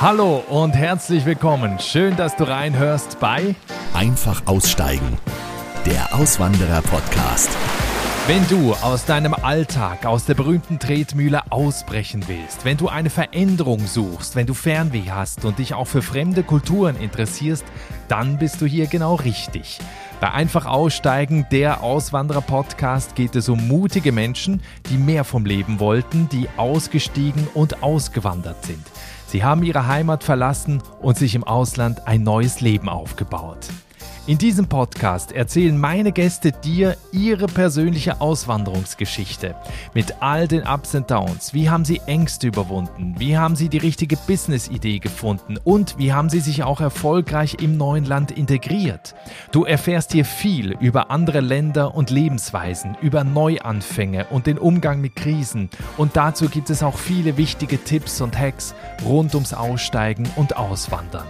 Hallo und herzlich willkommen. Schön, dass du reinhörst bei Einfach aussteigen. Der Auswanderer-Podcast. Wenn du aus deinem Alltag, aus der berühmten Tretmühle ausbrechen willst, wenn du eine Veränderung suchst, wenn du Fernweh hast und dich auch für fremde Kulturen interessierst, dann bist du hier genau richtig. Bei Einfach Aussteigen, der Auswanderer-Podcast, geht es um mutige Menschen, die mehr vom Leben wollten, die ausgestiegen und ausgewandert sind. Sie haben ihre Heimat verlassen und sich im Ausland ein neues Leben aufgebaut. In diesem Podcast erzählen meine Gäste dir ihre persönliche Auswanderungsgeschichte mit all den Ups und Downs. Wie haben sie Ängste überwunden? Wie haben sie die richtige Business-Idee gefunden? Und wie haben sie sich auch erfolgreich im neuen Land integriert? Du erfährst hier viel über andere Länder und Lebensweisen, über Neuanfänge und den Umgang mit Krisen. Und dazu gibt es auch viele wichtige Tipps und Hacks rund ums Aussteigen und Auswandern.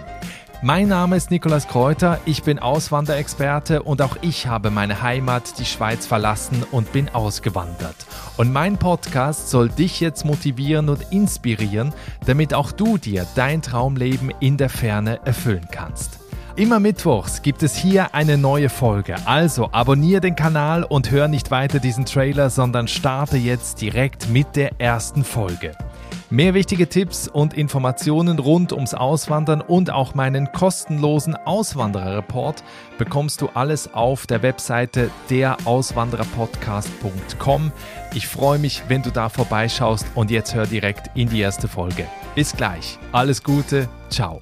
Mein Name ist Nikolas Kräuter, ich bin Auswanderexperte und auch ich habe meine Heimat, die Schweiz, verlassen und bin ausgewandert. Und mein Podcast soll dich jetzt motivieren und inspirieren, damit auch du dir dein Traumleben in der Ferne erfüllen kannst. Immer mittwochs gibt es hier eine neue Folge. Also abonniere den Kanal und hör nicht weiter diesen Trailer, sondern starte jetzt direkt mit der ersten Folge. Mehr wichtige Tipps und Informationen rund ums Auswandern und auch meinen kostenlosen Auswandererreport bekommst du alles auf der Webseite derauswandererpodcast.com. Ich freue mich, wenn du da vorbeischaust und jetzt hör direkt in die erste Folge. Bis gleich. Alles Gute. Ciao.